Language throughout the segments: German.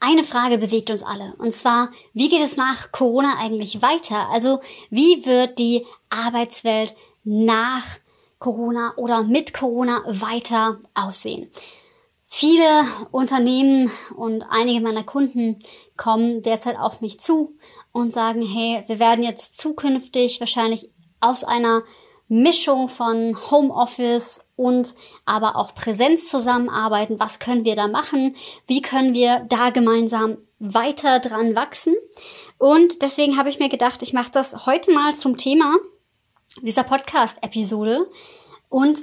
eine Frage bewegt uns alle. Und zwar, wie geht es nach Corona eigentlich weiter? Also, wie wird die Arbeitswelt nach Corona oder mit Corona weiter aussehen? Viele Unternehmen und einige meiner Kunden kommen derzeit auf mich zu und sagen, hey, wir werden jetzt zukünftig wahrscheinlich aus einer Mischung von Homeoffice und aber auch Präsenz zusammenarbeiten. Was können wir da machen? Wie können wir da gemeinsam weiter dran wachsen? Und deswegen habe ich mir gedacht, ich mache das heute mal zum Thema dieser Podcast-Episode und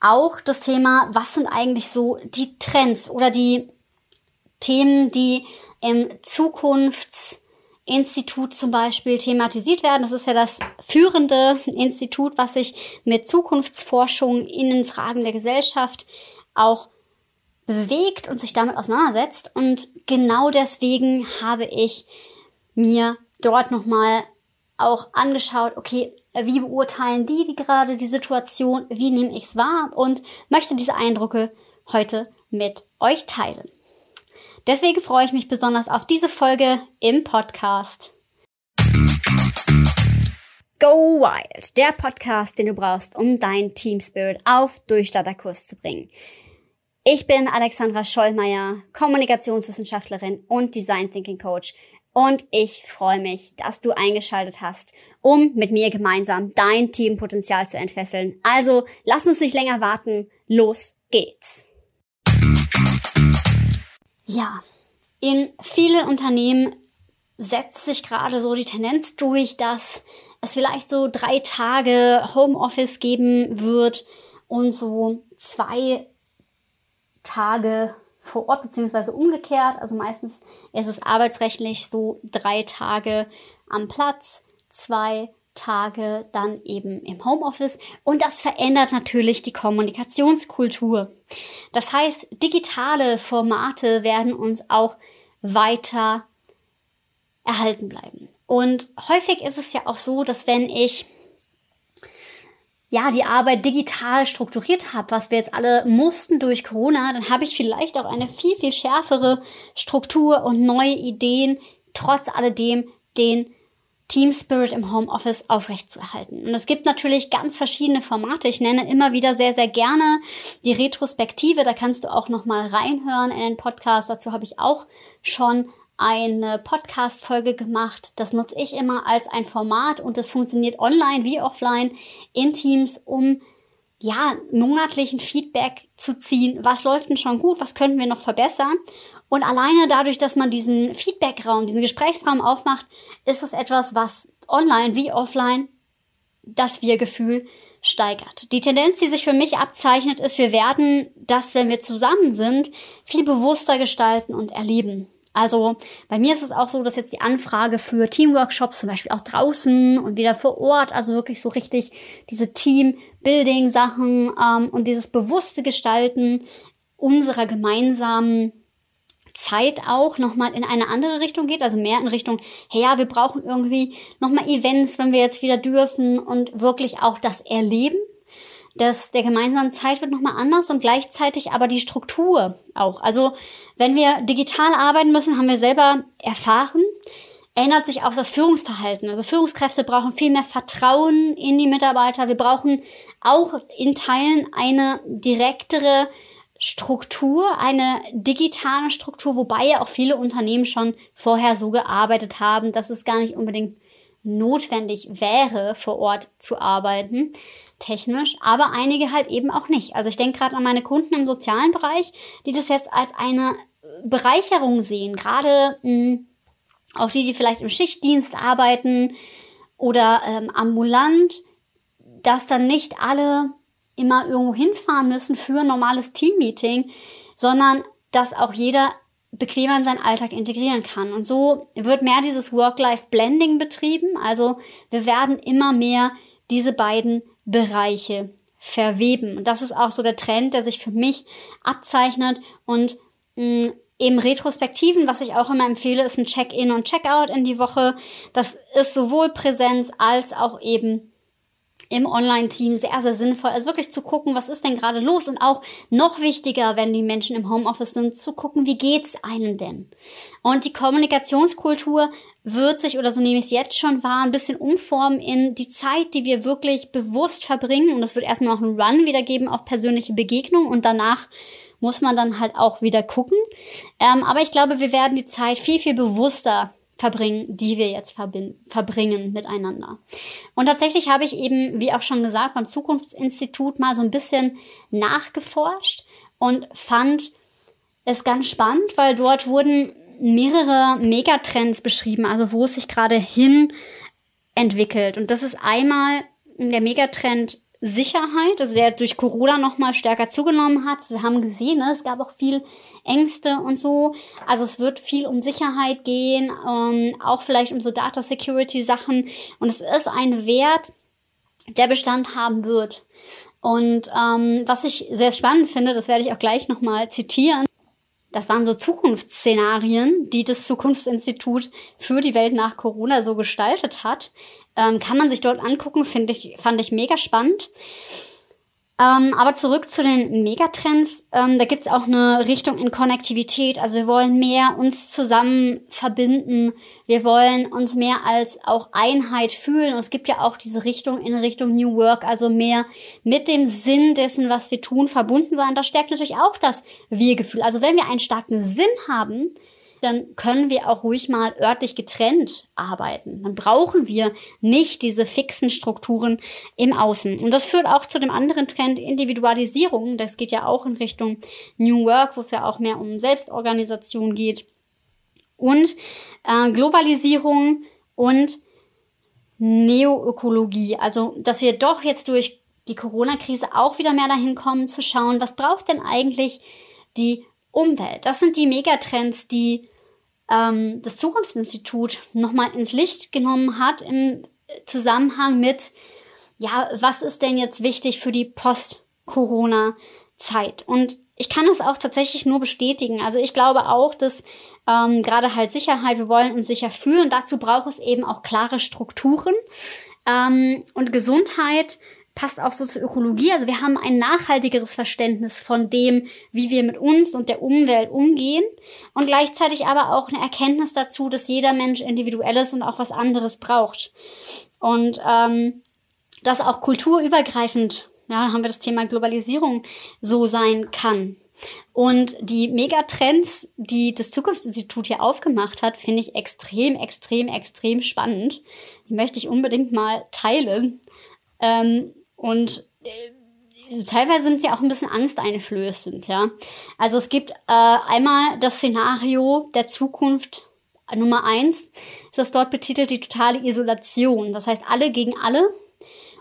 auch das Thema, was sind eigentlich so die Trends oder die Themen, die im Zukunfts Institut zum Beispiel thematisiert werden. Das ist ja das führende Institut, was sich mit Zukunftsforschung in den Fragen der Gesellschaft auch bewegt und sich damit auseinandersetzt. Und genau deswegen habe ich mir dort nochmal auch angeschaut, okay, wie beurteilen die, die gerade die Situation, wie nehme ich es wahr und möchte diese Eindrücke heute mit euch teilen. Deswegen freue ich mich besonders auf diese Folge im Podcast. Go Wild, der Podcast, den du brauchst, um dein Team Spirit auf Durchstarterkurs zu bringen. Ich bin Alexandra Schollmeier, Kommunikationswissenschaftlerin und Design Thinking Coach und ich freue mich, dass du eingeschaltet hast, um mit mir gemeinsam dein Teampotenzial zu entfesseln. Also lass uns nicht länger warten, los geht's. Ja, in vielen Unternehmen setzt sich gerade so die Tendenz durch, dass es vielleicht so drei Tage Homeoffice geben wird und so zwei Tage vor Ort beziehungsweise umgekehrt. Also meistens ist es arbeitsrechtlich so drei Tage am Platz, zwei Tage dann eben im Homeoffice und das verändert natürlich die Kommunikationskultur. Das heißt, digitale Formate werden uns auch weiter erhalten bleiben. Und häufig ist es ja auch so, dass wenn ich ja, die Arbeit digital strukturiert habe, was wir jetzt alle mussten durch Corona, dann habe ich vielleicht auch eine viel, viel schärfere Struktur und neue Ideen, trotz alledem den Team Spirit im Homeoffice aufrechtzuerhalten. Und es gibt natürlich ganz verschiedene Formate. Ich nenne immer wieder sehr, sehr gerne die Retrospektive. Da kannst du auch noch mal reinhören in den Podcast. Dazu habe ich auch schon eine Podcast-Folge gemacht. Das nutze ich immer als ein Format und das funktioniert online wie offline in Teams, um ja, monatlichen Feedback zu ziehen. Was läuft denn schon gut? Was könnten wir noch verbessern? Und alleine dadurch, dass man diesen Feedbackraum, diesen Gesprächsraum aufmacht, ist es etwas, was online wie offline das Wir-Gefühl steigert. Die Tendenz, die sich für mich abzeichnet, ist, wir werden das, wenn wir zusammen sind, viel bewusster gestalten und erleben. Also bei mir ist es auch so, dass jetzt die Anfrage für Teamworkshops zum Beispiel auch draußen und wieder vor Ort, also wirklich so richtig diese Team-Building-Sachen ähm, und dieses bewusste Gestalten unserer gemeinsamen Zeit auch nochmal in eine andere Richtung geht, also mehr in Richtung, hey ja, wir brauchen irgendwie nochmal Events, wenn wir jetzt wieder dürfen und wirklich auch das Erleben dass der gemeinsamen Zeit wird nochmal anders und gleichzeitig aber die Struktur auch. Also wenn wir digital arbeiten müssen, haben wir selber erfahren, ändert sich auch das Führungsverhalten. Also Führungskräfte brauchen viel mehr Vertrauen in die Mitarbeiter. Wir brauchen auch in Teilen eine direktere Struktur, eine digitale Struktur, wobei ja auch viele Unternehmen schon vorher so gearbeitet haben, dass es gar nicht unbedingt notwendig wäre, vor Ort zu arbeiten technisch, aber einige halt eben auch nicht. Also ich denke gerade an meine Kunden im sozialen Bereich, die das jetzt als eine Bereicherung sehen, gerade hm, auch die, die vielleicht im Schichtdienst arbeiten oder ähm, ambulant, dass dann nicht alle immer irgendwo hinfahren müssen für ein normales Teammeeting, sondern dass auch jeder bequemer in seinen Alltag integrieren kann. Und so wird mehr dieses Work-Life-Blending betrieben. Also wir werden immer mehr diese beiden Bereiche verweben. Und das ist auch so der Trend, der sich für mich abzeichnet. Und mh, mm, im Retrospektiven, was ich auch immer empfehle, ist ein Check-in und Check-out in die Woche. Das ist sowohl Präsenz als auch eben im Online-Team sehr, sehr sinnvoll. Also wirklich zu gucken, was ist denn gerade los und auch noch wichtiger, wenn die Menschen im Homeoffice sind, zu gucken, wie geht's einem denn? Und die Kommunikationskultur wird sich, oder so nehme ich es jetzt schon wahr, ein bisschen umformen in die Zeit, die wir wirklich bewusst verbringen. Und es wird erstmal noch einen Run wieder geben auf persönliche Begegnungen und danach muss man dann halt auch wieder gucken. Ähm, aber ich glaube, wir werden die Zeit viel, viel bewusster verbringen, die wir jetzt verbringen miteinander. Und tatsächlich habe ich eben, wie auch schon gesagt, beim Zukunftsinstitut mal so ein bisschen nachgeforscht und fand es ganz spannend, weil dort wurden mehrere Megatrends beschrieben, also wo es sich gerade hin entwickelt. Und das ist einmal der Megatrend Sicherheit, also der durch Corona noch mal stärker zugenommen hat. Wir haben gesehen, ne, es gab auch viel Ängste und so. Also es wird viel um Sicherheit gehen, ähm, auch vielleicht um so Data Security Sachen. Und es ist ein Wert, der Bestand haben wird. Und ähm, was ich sehr spannend finde, das werde ich auch gleich noch mal zitieren. Das waren so Zukunftsszenarien, die das Zukunftsinstitut für die Welt nach Corona so gestaltet hat. Ähm, kann man sich dort angucken, finde ich, fand ich mega spannend. Ähm, aber zurück zu den Megatrends. Ähm, da gibt es auch eine Richtung in Konnektivität. Also wir wollen mehr uns zusammen verbinden. Wir wollen uns mehr als auch Einheit fühlen. Und es gibt ja auch diese Richtung in Richtung New Work, also mehr mit dem Sinn dessen, was wir tun, verbunden sein. Da stärkt natürlich auch das Wir-Gefühl. Also wenn wir einen starken Sinn haben, dann können wir auch ruhig mal örtlich getrennt arbeiten. Dann brauchen wir nicht diese fixen Strukturen im Außen. Und das führt auch zu dem anderen Trend Individualisierung. Das geht ja auch in Richtung New Work, wo es ja auch mehr um Selbstorganisation geht. Und äh, Globalisierung und Neoökologie. Also, dass wir doch jetzt durch die Corona-Krise auch wieder mehr dahin kommen zu schauen, was braucht denn eigentlich die Umwelt? Das sind die Megatrends, die ähm, das Zukunftsinstitut nochmal ins Licht genommen hat im Zusammenhang mit, ja, was ist denn jetzt wichtig für die Post-Corona-Zeit? Und ich kann es auch tatsächlich nur bestätigen. Also ich glaube auch, dass ähm, gerade halt Sicherheit, wir wollen uns sicher fühlen. Dazu braucht es eben auch klare Strukturen. Ähm, und Gesundheit passt auch so zur Ökologie. Also wir haben ein nachhaltigeres Verständnis von dem, wie wir mit uns und der Umwelt umgehen und gleichzeitig aber auch eine Erkenntnis dazu, dass jeder Mensch individuell ist und auch was anderes braucht. Und ähm, dass auch kulturübergreifend, ja, haben wir das Thema Globalisierung so sein kann. Und die Megatrends, die das Zukunftsinstitut hier aufgemacht hat, finde ich extrem, extrem, extrem spannend. Die möchte ich unbedingt mal teilen. Ähm, und äh, teilweise sind sie auch ein bisschen angsteinflößend, ja. Also es gibt äh, einmal das Szenario der Zukunft Nummer eins, ist das dort betitelt die totale Isolation. Das heißt, alle gegen alle.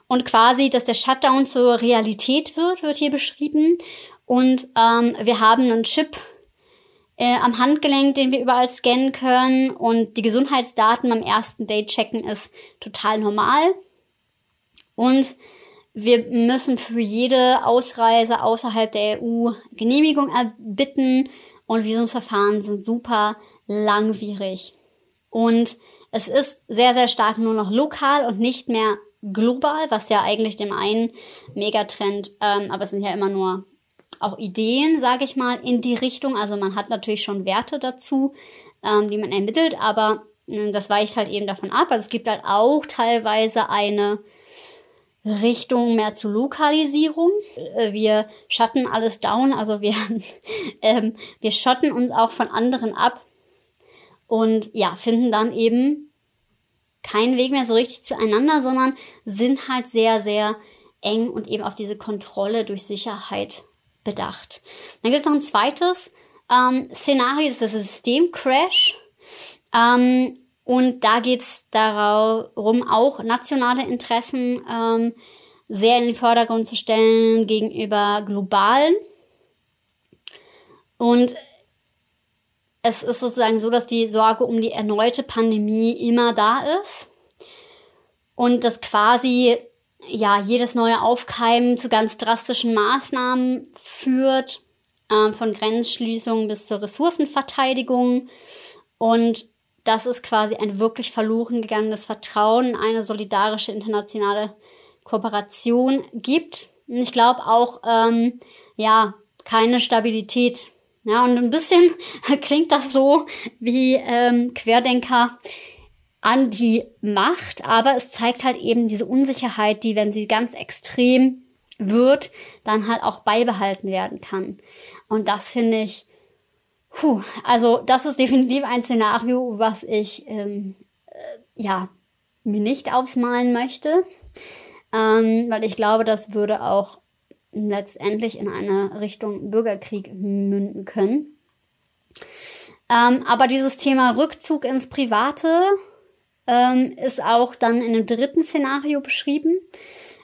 Und quasi, dass der Shutdown zur Realität wird, wird hier beschrieben. Und ähm, wir haben einen Chip äh, am Handgelenk, den wir überall scannen können. Und die Gesundheitsdaten am ersten Date checken ist total normal. Und wir müssen für jede Ausreise außerhalb der EU Genehmigung erbitten und Visumsverfahren sind super langwierig. Und es ist sehr, sehr stark nur noch lokal und nicht mehr global, was ja eigentlich dem einen Megatrend, ähm, aber es sind ja immer nur auch Ideen, sage ich mal, in die Richtung. Also man hat natürlich schon Werte dazu, ähm, die man ermittelt, aber äh, das weicht halt eben davon ab. Also es gibt halt auch teilweise eine Richtung mehr zu Lokalisierung. Äh, wir schatten alles down, also wir, ähm, wir schotten uns auch von anderen ab und ja, finden dann eben keinen Weg mehr so richtig zueinander, sondern sind halt sehr, sehr eng und eben auf diese Kontrolle durch Sicherheit bedacht. Dann gibt es noch ein zweites ähm, Szenario, das ist das Systemcrash. Ähm, und da geht es darum, auch nationale Interessen ähm, sehr in den Vordergrund zu stellen gegenüber globalen. Und es ist sozusagen so, dass die Sorge um die erneute Pandemie immer da ist und dass quasi ja jedes neue Aufkeimen zu ganz drastischen Maßnahmen führt, äh, von Grenzschließungen bis zur Ressourcenverteidigung und das ist quasi ein wirklich verloren gegangenes Vertrauen, eine solidarische internationale Kooperation gibt. Und ich glaube auch, ähm, ja, keine Stabilitat. Ja, und ein bisschen klingt das so wie ähm, Querdenker an die Macht, aber es zeigt halt eben diese Unsicherheit, die, wenn sie ganz extrem wird, dann halt auch beibehalten werden kann. Und das finde ich, puh, also das ist definitiv ein Szenario, was ich ähm, äh, ja mir nicht ausmalen möchte, ähm, weil ich glaube, das würde auch letztendlich in eine Richtung Bürgerkrieg münden können. Ähm, aber dieses Thema Rückzug ins Private ähm, ist auch dann in einem dritten Szenario beschrieben.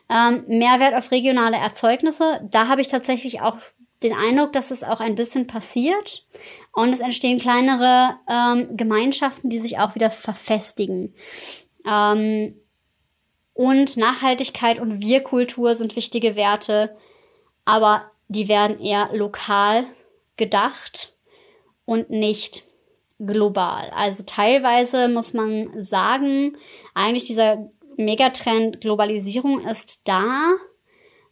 Ähm, Mehrwert auf regionale Erzeugnisse. Da habe ich tatsächlich auch den Eindruck, dass es auch ein bisschen passiert. Und es entstehen kleinere ähm, Gemeinschaften, die sich auch wieder verfestigen. Ähm, und Nachhaltigkeit und Wir-Kultur sind wichtige Werte, aber die werden eher lokal gedacht und nicht global. Also teilweise muss man sagen, eigentlich dieser Megatrend Globalisierung ist da,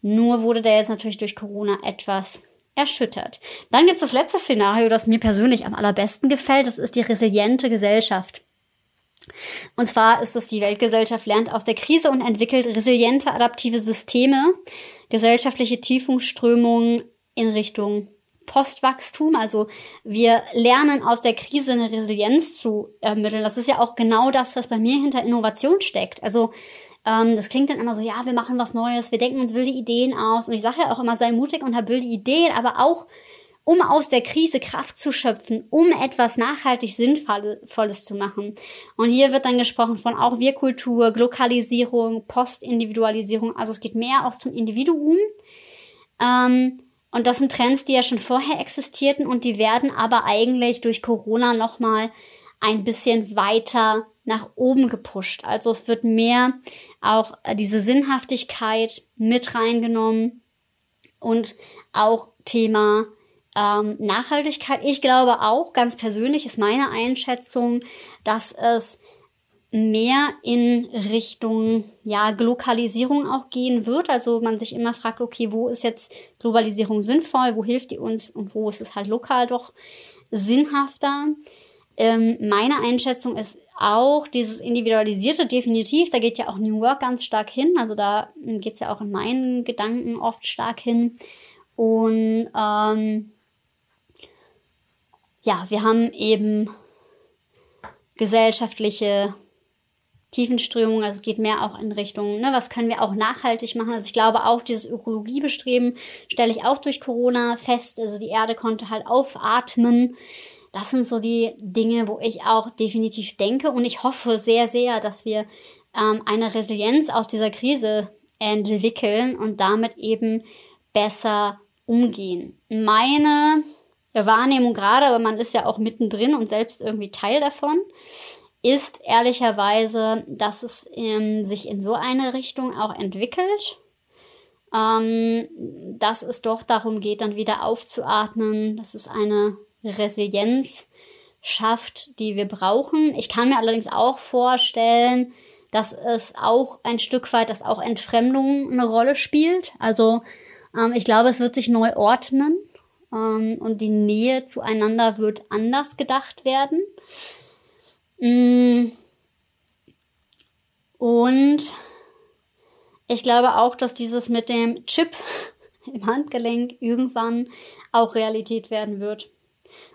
nur wurde der jetzt natürlich durch Corona etwas erschüttert. Dann gibt es das letzte Szenario, das mir persönlich am allerbesten gefällt. Das ist die resiliente Gesellschaft. Und zwar ist es, die Weltgesellschaft lernt aus der Krise und entwickelt resiliente adaptive Systeme, gesellschaftliche Tiefungsströmungen in Richtung Postwachstum. Also wir lernen aus der Krise eine Resilienz zu ermitteln. Das ist ja auch genau das, was bei mir hinter Innovation steckt. Also ähm, das klingt dann immer so, ja, wir machen was Neues, wir denken uns wilde Ideen aus. Und ich sage ja auch immer, sei mutig und hab wilde Ideen, aber auch um aus der Krise Kraft zu schöpfen, um etwas nachhaltig Sinnvolles zu machen. Und hier wird dann gesprochen von auch Wir-Kultur, Glokalisierung, Postindividualisierung. Also es geht mehr auch zum Individuum. Ähm, und das sind Trends, die ja schon vorher existierten und die werden aber eigentlich durch Corona nochmal ein bisschen weiter nach oben gepusht. Also es wird mehr auch diese Sinnhaftigkeit mit reingenommen und auch Thema ähm, Nachhaltigkeit. Ich glaube auch, ganz persönlich ist meine Einschätzung, dass es mehr in Richtung ja Glokalisierung auch gehen wird. Also man sich immer fragt, okay, wo ist jetzt Globalisierung sinnvoll, wo hilft die uns und wo ist es halt lokal doch sinnhafter. Ähm, meine Einschätzung ist auch dieses Individualisierte definitiv. Da geht ja auch New Work ganz stark hin. Also da geht es ja auch in meinen Gedanken oft stark hin. Und ähm, ja, wir haben eben gesellschaftliche Tiefenströmung, also geht mehr auch in Richtung, ne, was können wir auch nachhaltig machen. Also ich glaube auch dieses Ökologiebestreben stelle ich auch durch Corona fest. Also die Erde konnte halt aufatmen. Das sind so die Dinge, wo ich auch definitiv denke und ich hoffe sehr, sehr, dass wir ähm, eine Resilienz aus dieser Krise entwickeln und damit eben besser umgehen. Meine Wahrnehmung gerade, aber man ist ja auch mittendrin und selbst irgendwie Teil davon, ist ehrlicherweise, dass es ähm, sich in so eine Richtung auch entwickelt, ähm, dass es doch darum geht, dann wieder aufzuatmen, dass es eine Resilienz schafft, die wir brauchen. Ich kann mir allerdings auch vorstellen, dass es auch ein Stück weit, dass auch Entfremdung eine Rolle spielt. Also ähm, ich glaube, es wird sich neu ordnen ähm, und die Nähe zueinander wird anders gedacht werden. Mm. Und ich glaube auch, dass dieses mit dem Chip im Handgelenk irgendwann auch Realität werden wird.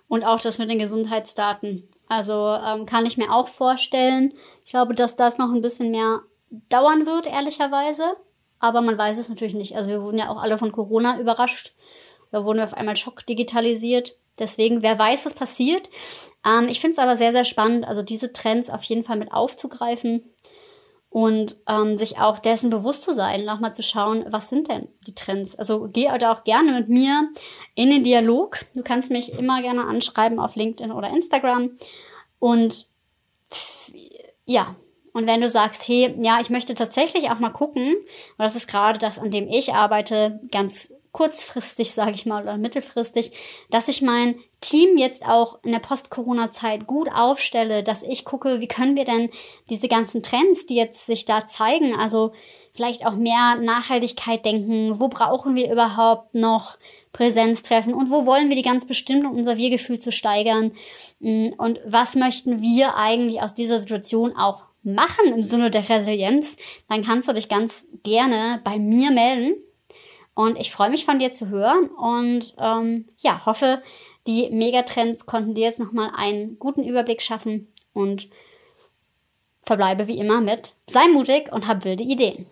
Und auch das mit den Gesundheitsdaten. Also ähm, kann ich mir auch vorstellen. Ich glaube, dass das noch ein bisschen mehr dauern wird, ehrlicherweise. Aber man weiß es natürlich nicht. Also wir wurden ja auch alle von Corona überrascht. Da wurden wir auf einmal schockdigitalisiert. Deswegen, wer weiß, was passiert. Ähm, ich finde es aber sehr, sehr spannend, also diese Trends auf jeden Fall mit aufzugreifen und ähm, sich auch dessen bewusst zu sein, nochmal zu schauen, was sind denn die Trends. Also geh da auch gerne mit mir in den Dialog. Du kannst mich immer gerne anschreiben auf LinkedIn oder Instagram. Und ja, und wenn du sagst, hey, ja, ich möchte tatsächlich auch mal gucken, weil das ist gerade das, an dem ich arbeite, ganz kurzfristig, sage ich mal, oder mittelfristig, dass ich mein Team jetzt auch in der Post-Corona-Zeit gut aufstelle, dass ich gucke, wie können wir denn diese ganzen Trends, die jetzt sich da zeigen, also vielleicht auch mehr Nachhaltigkeit denken, wo brauchen wir überhaupt noch Präsenztreffen und wo wollen wir die ganz bestimmt, um unser Wir-Gefühl zu steigern mm, und was möchten wir eigentlich aus dieser Situation auch machen im Sinne der Resilienz, dann kannst du dich ganz gerne bei mir melden. Und ich freue mich von dir zu hören und ähm, ja, hoffe, die Megatrends konnten dir jetzt nochmal einen guten Überblick schaffen und verbleibe wie immer mit sei mutig und hab wilde Ideen.